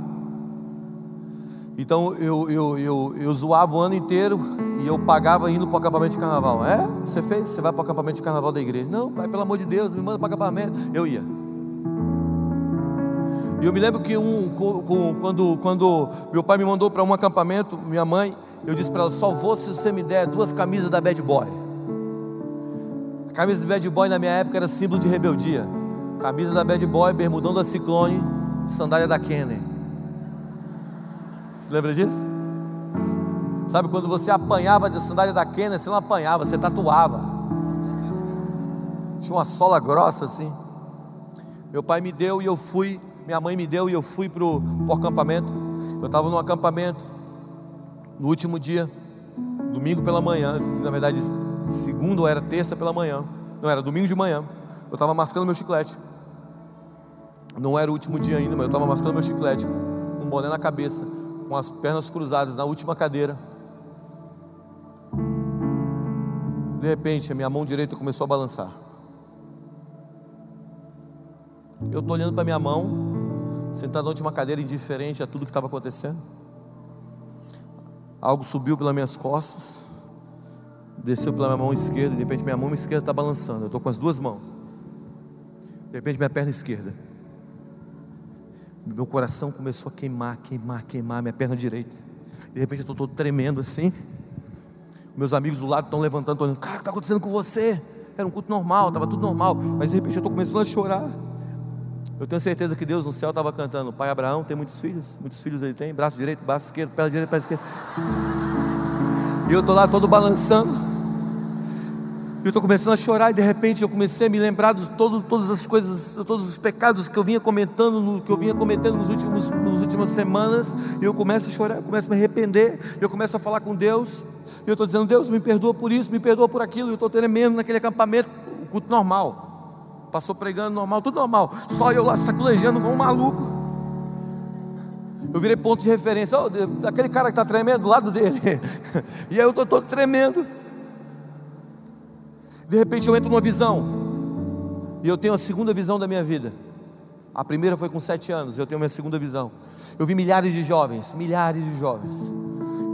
Então eu, eu, eu, eu zoava o ano inteiro e eu pagava indo para o acampamento de carnaval. É? Você fez? Você vai para o acampamento de carnaval da igreja? Não, pai, pelo amor de Deus, me manda para o acampamento. Eu ia. E eu me lembro que um, quando, quando meu pai me mandou para um acampamento, minha mãe, eu disse para ela: só vou se você me der duas camisas da Bad Boy. A camisa de Bad Boy na minha época era símbolo de rebeldia. Camisa da Bad Boy, bermudão da Ciclone, sandália da Kenner. Se lembra disso? Sabe quando você apanhava de sandália da Kenner, você não apanhava, você tatuava. Tinha uma sola grossa assim. Meu pai me deu e eu fui, minha mãe me deu e eu fui para o acampamento. Eu estava no acampamento no último dia, domingo pela manhã, na verdade, segunda ou era terça pela manhã, não era domingo de manhã. Eu estava mascando meu chiclete. Não era o último dia ainda, mas eu estava mascando meu chiclete, com um boné na cabeça, com as pernas cruzadas na última cadeira. De repente, a minha mão direita começou a balançar. Eu estou olhando para minha mão, sentado na última cadeira, indiferente a tudo que estava acontecendo. Algo subiu pelas minhas costas, desceu pela minha mão esquerda, de repente minha mão esquerda está balançando. Eu estou com as duas mãos. De repente minha perna esquerda. Meu coração começou a queimar, queimar, queimar, minha perna direita. De repente eu estou todo tremendo assim. Meus amigos do lado estão levantando, estão olhando, cara, o que está acontecendo com você? Era um culto normal, estava tudo normal, mas de repente eu estou começando a chorar. Eu tenho certeza que Deus no céu estava cantando. Pai Abraão tem muitos filhos, muitos filhos ele tem, braço direito, braço esquerdo, perna direita, perna esquerda. E eu estou lá todo balançando. Eu estou começando a chorar e de repente eu comecei a me lembrar de todo, todas as coisas, todos os pecados que eu vinha comentando, que eu vinha cometendo nos últimos, nas últimas semanas. E eu começo a chorar, eu começo a me arrepender, eu começo a falar com Deus. E eu estou dizendo, Deus, me perdoa por isso, me perdoa por aquilo. Eu estou tremendo naquele acampamento, o culto normal. Passou pregando normal, tudo normal. Só eu lá saculejando como um maluco. Eu virei ponto de referência. Oh, aquele cara que está tremendo do lado dele. e aí eu estou todo tremendo. De repente eu entro numa visão. E eu tenho a segunda visão da minha vida. A primeira foi com sete anos, eu tenho a minha segunda visão. Eu vi milhares de jovens, milhares de jovens.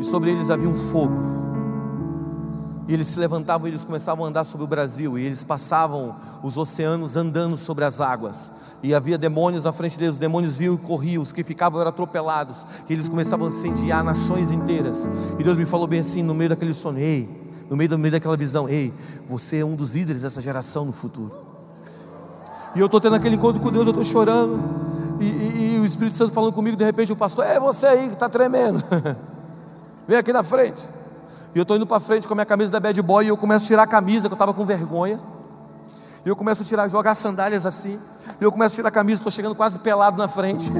E sobre eles havia um fogo. E eles se levantavam e eles começavam a andar sobre o Brasil. E eles passavam os oceanos andando sobre as águas. E havia demônios à frente deles, os demônios viam e corriam, os que ficavam eram atropelados. E eles começavam a incendiar nações inteiras. E Deus me falou bem assim, no meio daquele sonho: Ei, no meio, do meio daquela visão, ei, você é um dos líderes dessa geração no futuro. E eu estou tendo aquele encontro com Deus, eu estou chorando. E, e, e, o Espírito Santo falando comigo, de repente o pastor, é você aí que está tremendo. Vem aqui na frente. E eu estou indo para frente com a minha camisa da bad boy e eu começo a tirar a camisa, que eu estava com vergonha. E eu começo a tirar, jogar sandálias assim. E eu começo a tirar a camisa, estou chegando quase pelado na frente.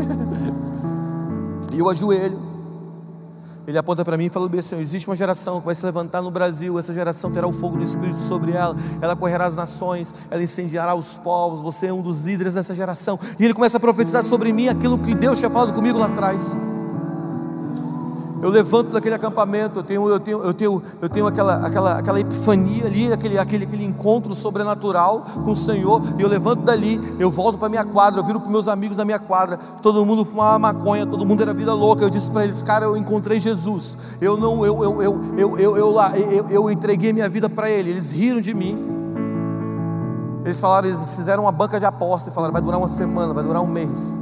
e eu ajoelho. Ele aponta para mim e fala bem assim: existe uma geração que vai se levantar no Brasil, essa geração terá o fogo do Espírito sobre ela, ela correrá as nações, ela incendiará os povos, você é um dos líderes dessa geração. E ele começa a profetizar sobre mim aquilo que Deus tinha falado comigo lá atrás. Eu levanto daquele acampamento, eu tenho, eu tenho, eu tenho, eu tenho aquela, aquela, aquela epifania ali, aquele, aquele, aquele encontro sobrenatural com o Senhor, e eu levanto dali, eu volto para minha quadra, eu viro para meus amigos da minha quadra, todo mundo fumava maconha, todo mundo era vida louca. Eu disse para eles, cara, eu encontrei Jesus. Eu não, eu, eu, eu, eu, eu, eu, lá, eu, eu entreguei minha vida para Ele. Eles riram de mim. Eles falaram, eles fizeram uma banca de aposta e falaram, vai durar uma semana, vai durar um mês.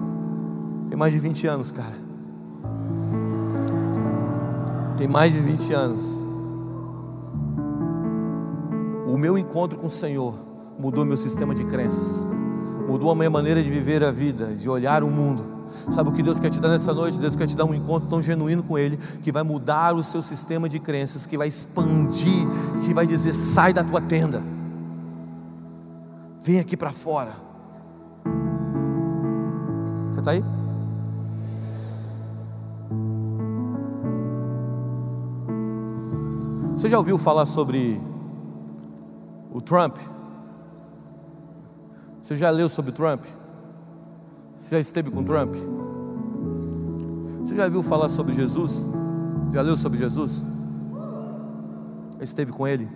Tem mais de 20 anos, cara tem mais de 20 anos. O meu encontro com o Senhor mudou meu sistema de crenças, mudou a minha maneira de viver a vida, de olhar o mundo. Sabe o que Deus quer te dar nessa noite? Deus quer te dar um encontro tão genuíno com Ele, que vai mudar o seu sistema de crenças, que vai expandir, que vai dizer: sai da tua tenda, vem aqui para fora. Você está aí? Você já ouviu falar sobre o Trump? Você já leu sobre o Trump? Você já esteve com o Trump? Você já viu falar sobre Jesus? Já leu sobre Jesus? Esteve com ele?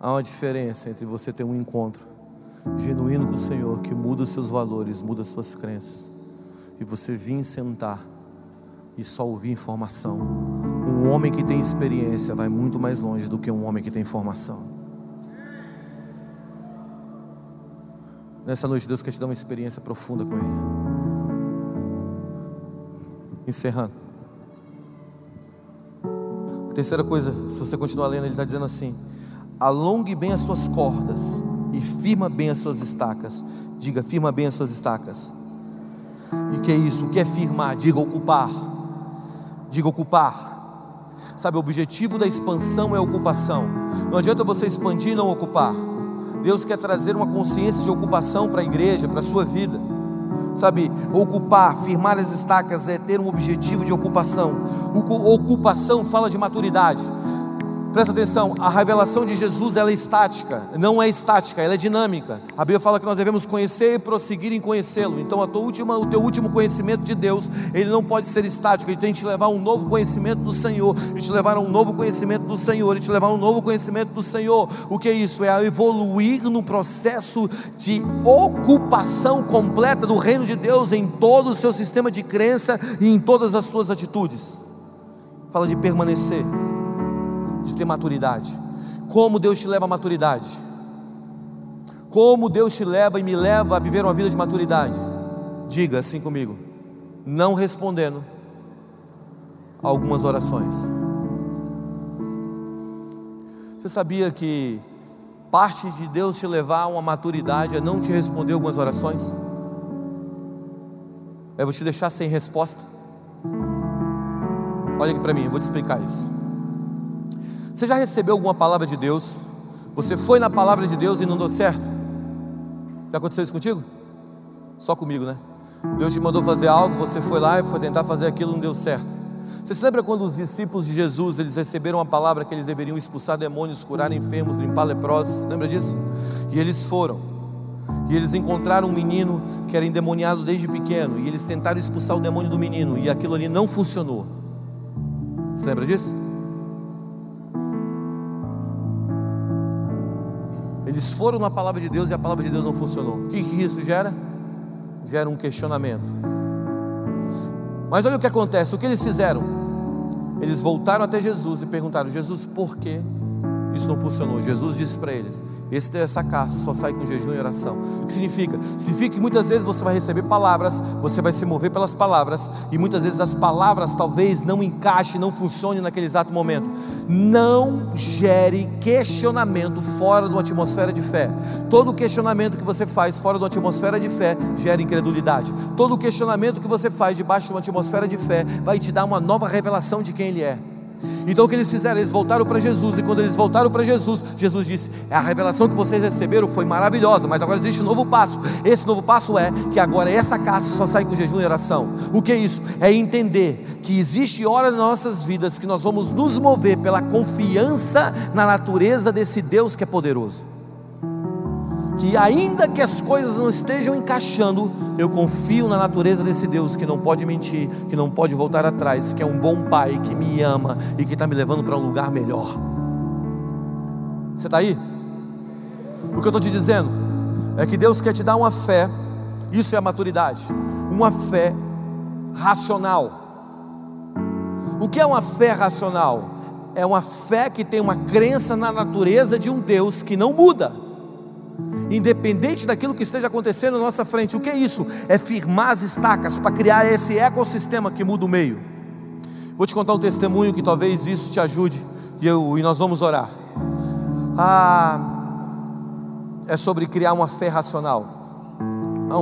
Há uma diferença entre você ter um encontro genuíno com o Senhor que muda os seus valores, muda as suas crenças, e você vir sentar e só ouvir informação. Um homem que tem experiência vai muito mais longe do que um homem que tem informação. Nessa noite, Deus quer te dar uma experiência profunda com Ele. Encerrando. A terceira coisa, se você continuar lendo, ele está dizendo assim: alongue bem as suas cordas e firma bem as suas estacas. Diga, firma bem as suas estacas. E que é isso? O que é firmar? Diga, ocupar diga ocupar. Sabe, o objetivo da expansão é ocupação. Não adianta você expandir e não ocupar. Deus quer trazer uma consciência de ocupação para a igreja, para a sua vida. Sabe, ocupar, firmar as estacas é ter um objetivo de ocupação. Ocupação fala de maturidade. Presta atenção, a revelação de Jesus ela é estática, não é estática, ela é dinâmica. A Bíblia fala que nós devemos conhecer e prosseguir em conhecê-lo. Então, a tua última, o teu último conhecimento de Deus, ele não pode ser estático, ele tem que te levar a um novo conhecimento do Senhor, e te levar a um novo conhecimento do Senhor, e te levar a um novo conhecimento do Senhor. O que é isso? É evoluir no processo de ocupação completa do reino de Deus em todo o seu sistema de crença e em todas as suas atitudes. Fala de permanecer ter maturidade. Como Deus te leva à maturidade? Como Deus te leva e me leva a viver uma vida de maturidade? Diga assim comigo, não respondendo algumas orações. Você sabia que parte de Deus te levar a uma maturidade é não te responder algumas orações? É vou te deixar sem resposta. Olha aqui para mim, eu vou te explicar isso. Você já recebeu alguma palavra de Deus? Você foi na palavra de Deus e não deu certo? Já aconteceu isso contigo? Só comigo, né? Deus te mandou fazer algo, você foi lá e foi tentar fazer aquilo, não deu certo. Você se lembra quando os discípulos de Jesus, eles receberam a palavra que eles deveriam expulsar demônios, curar enfermos, limpar leprosos? Lembra disso? E eles foram. E eles encontraram um menino que era endemoniado desde pequeno, e eles tentaram expulsar o demônio do menino, e aquilo ali não funcionou. Você lembra disso? Eles foram na palavra de Deus e a palavra de Deus não funcionou. O que, isso gera? Gera um questionamento. Mas olha o que acontece: o que eles fizeram? Eles voltaram até Jesus e perguntaram: Jesus, por que isso não funcionou? Jesus disse para eles: esse essa caça só sai com jejum e oração. O que significa? Significa que muitas vezes você vai receber palavras, você vai se mover pelas palavras, e muitas vezes as palavras talvez não encaixem, não funcionem naquele exato momento. Não gere questionamento fora de uma atmosfera de fé. Todo questionamento que você faz fora de uma atmosfera de fé gera incredulidade. Todo questionamento que você faz debaixo de uma atmosfera de fé vai te dar uma nova revelação de quem Ele é. Então o que eles fizeram? Eles voltaram para Jesus, e quando eles voltaram para Jesus, Jesus disse: A revelação que vocês receberam foi maravilhosa, mas agora existe um novo passo. Esse novo passo é que agora essa caça só sai com jejum e oração. O que é isso? É entender que existe hora nas nossas vidas que nós vamos nos mover pela confiança na natureza desse Deus que é poderoso que ainda que as coisas não estejam encaixando, eu confio na natureza desse Deus que não pode mentir, que não pode voltar atrás, que é um bom pai, que me ama e que está me levando para um lugar melhor. Você está aí? O que eu estou te dizendo é que Deus quer te dar uma fé, isso é a maturidade, uma fé racional. O que é uma fé racional? É uma fé que tem uma crença na natureza de um Deus que não muda independente daquilo que esteja acontecendo na nossa frente. O que é isso? É firmar as estacas para criar esse ecossistema que muda o meio. Vou te contar um testemunho que talvez isso te ajude e, eu, e nós vamos orar. Ah, é sobre criar uma fé racional. Há,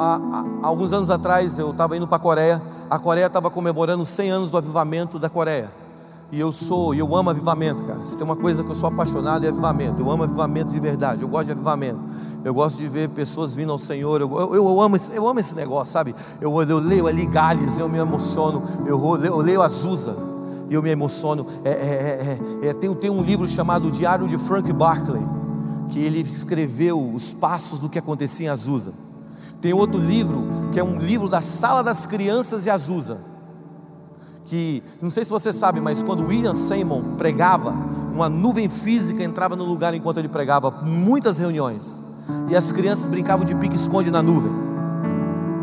há, há alguns anos atrás eu estava indo para a Coreia. A Coreia estava comemorando 100 anos do avivamento da Coreia. E eu sou, eu amo avivamento, cara. Se tem uma coisa que eu sou apaixonado é avivamento. Eu amo avivamento de verdade. Eu gosto de avivamento. Eu gosto de ver pessoas vindo ao Senhor. Eu, eu, eu amo, esse, eu amo esse negócio, sabe? Eu, eu leio ali Gales, eu me emociono. Eu, eu leio Azusa e eu me emociono. É, é, é, é, é, tem, tem um livro chamado Diário de Frank Barclay, que ele escreveu os passos do que acontecia em Azusa. Tem outro livro, que é um livro da Sala das Crianças de Azusa que não sei se você sabe, mas quando William Seymour pregava, uma nuvem física entrava no lugar enquanto ele pregava, muitas reuniões, e as crianças brincavam de pique-esconde na nuvem.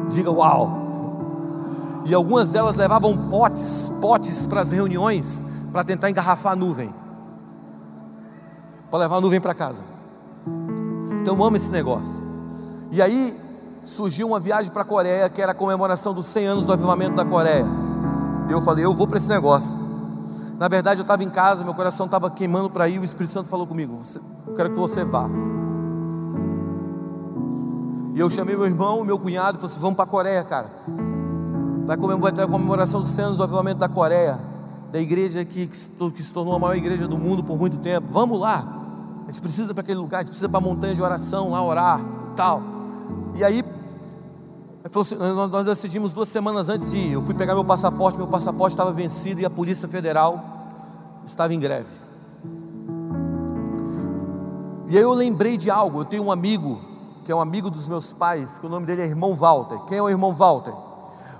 Diga uau! E algumas delas levavam potes, potes para as reuniões, para tentar engarrafar a nuvem, para levar a nuvem para casa. Então eu amo esse negócio. E aí surgiu uma viagem para a Coreia, que era a comemoração dos 100 anos do avivamento da Coreia. Eu falei, eu vou para esse negócio. Na verdade, eu estava em casa, meu coração estava queimando para ir, o Espírito Santo falou comigo: Eu quero que você vá. E eu chamei meu irmão, meu cunhado, e falei assim: Vamos para a Coreia, cara. Vai ter a comemoração dos 100 anos do avivamento da Coreia, da igreja que, que, se tornou a maior igreja do mundo por muito tempo. Vamos lá. A gente precisa para aquele lugar, a gente precisa para a montanha de oração, lá orar tal. E aí nós decidimos duas semanas antes de ir. Eu fui pegar meu passaporte, meu passaporte estava vencido e a Polícia Federal estava em greve. E aí eu lembrei de algo. Eu tenho um amigo, que é um amigo dos meus pais, que o nome dele é irmão Walter. Quem é o irmão Walter?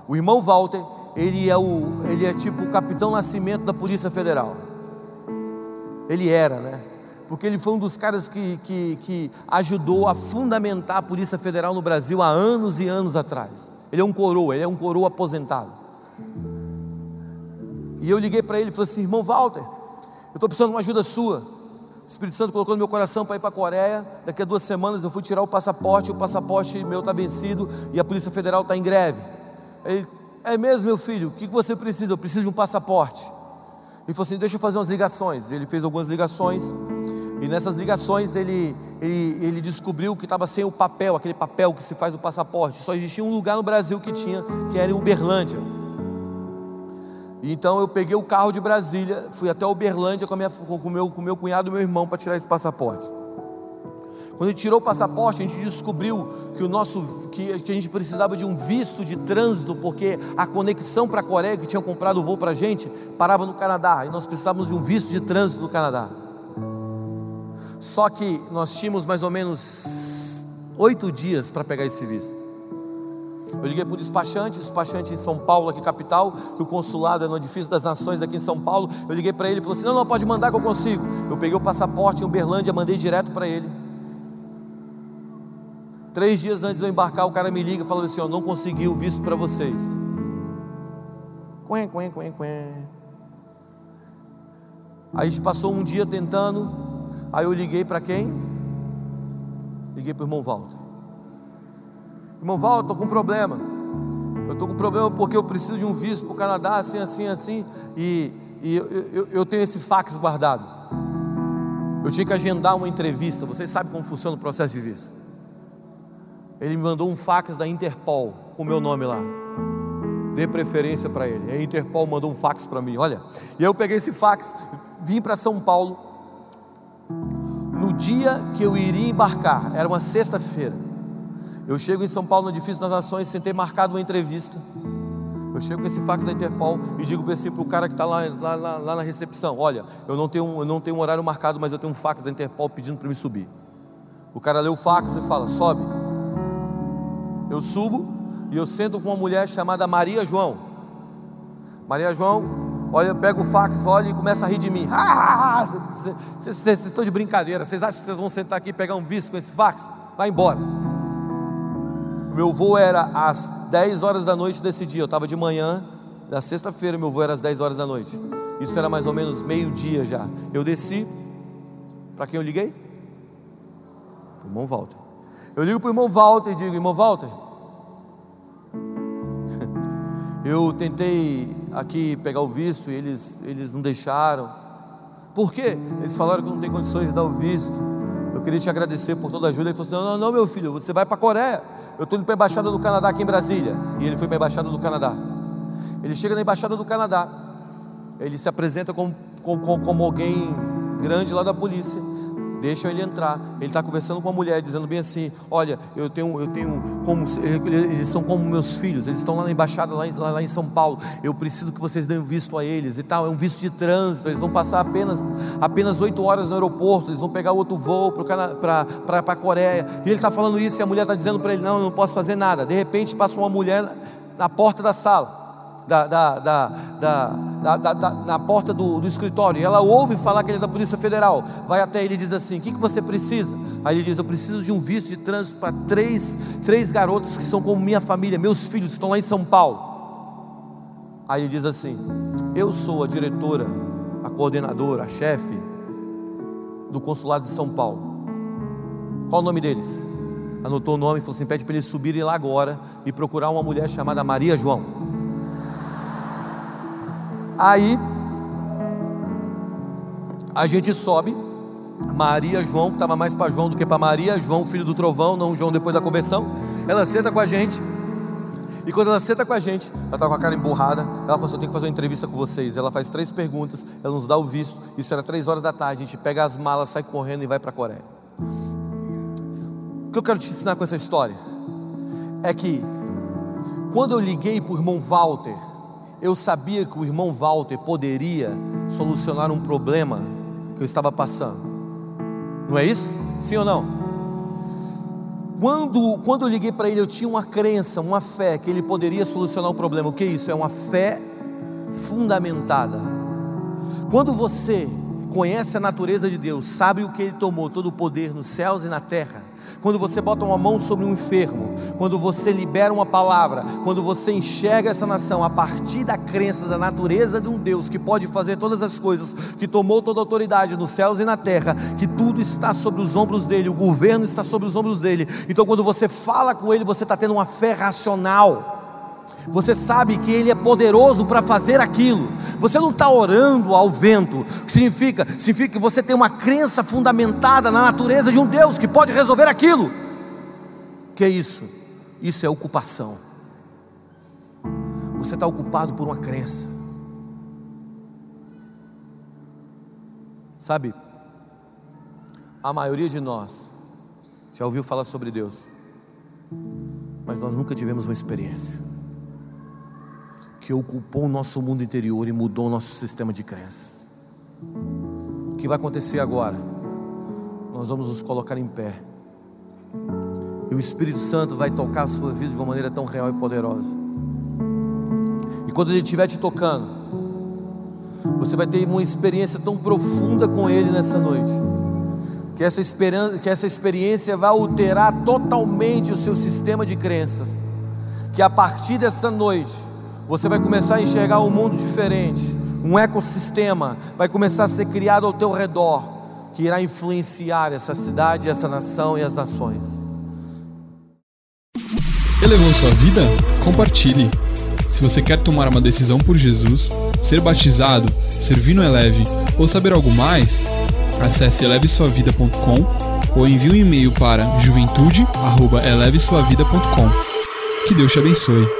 O irmão Walter, ele é, o, ele é tipo o capitão nascimento da Polícia Federal. Ele era, né? Porque ele foi um dos caras que, que, que ajudou a fundamentar a Polícia Federal no Brasil há anos e anos atrás. Ele é um coroa, ele é um coroa aposentado. E eu liguei para ele e falei assim: irmão Walter, eu estou precisando de uma ajuda sua. O Espírito Santo colocou no meu coração para ir para a Coreia. Daqui a duas semanas eu fui tirar o passaporte, o passaporte meu está vencido e a Polícia Federal está em greve. Ele, é mesmo, meu filho, o que você precisa? Eu preciso de um passaporte. Ele falou assim: deixa eu fazer umas ligações. Ele fez algumas ligações. E nessas ligações ele, ele, ele descobriu que estava sem o papel, aquele papel que se faz o passaporte. Só existia um lugar no Brasil que tinha, que era em Uberlândia. Então eu peguei o carro de Brasília, fui até Uberlândia com, o com, com, meu, com meu cunhado e meu irmão para tirar esse passaporte. Quando ele tirou o passaporte, a gente descobriu que o nosso que, que, a gente precisava de um visto de trânsito, porque a conexão para a Coreia, que tinham comprado o voo para a gente, parava no Canadá, e nós precisávamos de um visto de trânsito no Canadá. Só que nós tínhamos mais ou menos oito dias para pegar esse visto. Eu liguei para o despachante, despachante em São Paulo, aqui capital, que o consulado é no edifício das nações aqui em São Paulo. Eu liguei para ele e falou assim: não, não, pode mandar que eu consigo. Eu peguei o passaporte em Uberlândia, mandei direto para ele. Três dias antes de eu embarcar, o cara me liga e falou assim: eu não consegui o visto para vocês. Quen, quen, quen, quen. Aí passou um dia tentando, Aí eu liguei para quem? Liguei para o irmão Walter. Irmão Walter, estou com um problema. Eu estou com um problema porque eu preciso de um visto para o Canadá, assim, assim, assim. E, e eu, eu, eu tenho esse fax guardado. Eu tinha que agendar uma entrevista. Vocês sabem como funciona o processo de visto. Ele me mandou um fax da Interpol com o meu nome lá. Dê preferência para ele. A Interpol mandou um fax para mim. Olha, e eu peguei esse fax, vim para São Paulo. Dia que eu iria embarcar, era uma sexta-feira. Eu chego em São Paulo no Edifício das Nações, sentei marcado uma entrevista. Eu chego com esse fax da Interpol e digo para o cara que está lá, lá, lá, lá, na recepção: Olha, eu não, tenho, eu não tenho um horário marcado, mas eu tenho um fax da Interpol pedindo para me subir. O cara lê o fax e fala: Sobe. Eu subo e eu sento com uma mulher chamada Maria João. Maria João, olha, pega o fax, olha e começa a rir de mim. Ah, vocês estão de brincadeira. Vocês acham que vocês vão sentar aqui e pegar um visto com esse fax? Vai embora. Meu voo era às 10 horas da noite desse dia. Eu estava de manhã, na sexta-feira, meu voo era às 10 horas da noite. Isso era mais ou menos meio-dia já. Eu desci. Para quem eu liguei? Para o irmão Walter. Eu ligo para o irmão Walter e digo: Irmão Walter, eu tentei aqui pegar o visto e eles, eles não deixaram. Por quê? Eles falaram que não tem condições de dar o visto. Eu queria te agradecer por toda a ajuda. Ele falou assim: Não, não, não meu filho, você vai para a Coreia. Eu estou indo para a Embaixada do Canadá aqui em Brasília. E ele foi para a Embaixada do Canadá. Ele chega na Embaixada do Canadá. Ele se apresenta como, como, como alguém grande lá da polícia deixam ele entrar. Ele está conversando com a mulher, dizendo bem assim: Olha, eu tenho, eu tenho como eles são como meus filhos, eles estão lá na embaixada, lá em, lá em São Paulo. Eu preciso que vocês deem visto a eles e tal. É um visto de trânsito. Eles vão passar apenas apenas oito horas no aeroporto. Eles vão pegar outro voo para a Coreia. E ele está falando isso e a mulher está dizendo para ele: Não, eu não posso fazer nada. De repente passa uma mulher na porta da sala da, da, da, na porta do, do escritório, e ela ouve falar que ele é da Polícia Federal, vai até ele e diz assim: O que, que você precisa? Aí ele diz: Eu preciso de um visto de trânsito para três, três garotos que são como minha família, meus filhos, que estão lá em São Paulo. Aí ele diz assim: Eu sou a diretora, a coordenadora, a chefe do consulado de São Paulo. Qual o nome deles? Anotou o nome e falou assim: pede para eles subirem lá agora e procurar uma mulher chamada Maria João. Aí a gente sobe. Maria João, que estava mais para João do que para Maria, João, filho do trovão, não João depois da conversão. Ela senta com a gente. E quando ela senta com a gente, ela está com a cara emburrada. Ela falou assim: Eu tenho que fazer uma entrevista com vocês. Ela faz três perguntas, ela nos dá o visto. Isso era três horas da tarde. A gente pega as malas, sai correndo e vai para a Coreia. O que eu quero te ensinar com essa história é que quando eu liguei para o irmão Walter, eu sabia que o irmão Walter poderia solucionar um problema que eu estava passando. Não é isso? Sim ou não? Quando, quando eu liguei para ele, eu tinha uma crença, uma fé que ele poderia solucionar o problema. O que é isso? É uma fé fundamentada. Quando você conhece a natureza de Deus, sabe o que ele tomou, todo o poder nos céus e na terra, quando você bota uma mão sobre um enfermo, quando você libera uma palavra, quando você enxerga essa nação a partir da crença da natureza de um Deus que pode fazer todas as coisas, que tomou toda a autoridade nos céus e na terra, que tudo está sobre os ombros dele, o governo está sobre os ombros dele. Então, quando você fala com ele, você está tendo uma fé racional. Você sabe que ele é poderoso para fazer aquilo. Você não está orando ao vento. O que significa? Significa que você tem uma crença fundamentada na natureza de um Deus que pode resolver aquilo. Que é isso? Isso é ocupação. Você está ocupado por uma crença. Sabe, a maioria de nós já ouviu falar sobre Deus, mas nós nunca tivemos uma experiência que ocupou o nosso mundo interior e mudou o nosso sistema de crenças. O que vai acontecer agora? Nós vamos nos colocar em pé. E o Espírito Santo vai tocar a sua vida de uma maneira tão real e poderosa. E quando ele estiver te tocando, você vai ter uma experiência tão profunda com ele nessa noite. Que essa, esperança, que essa experiência vai alterar totalmente o seu sistema de crenças. Que a partir dessa noite, você vai começar a enxergar um mundo diferente, um ecossistema vai começar a ser criado ao teu redor. que irá influenciar essa cidade, essa nação e as nações. Elevou sua vida? Compartilhe. Se você quer tomar uma decisão por Jesus, ser batizado, servir no Eleve ou saber algo mais, acesse elevesuavida.com ou envie um e-mail para juventude@elevesuavida.com. Que Deus te abençoe.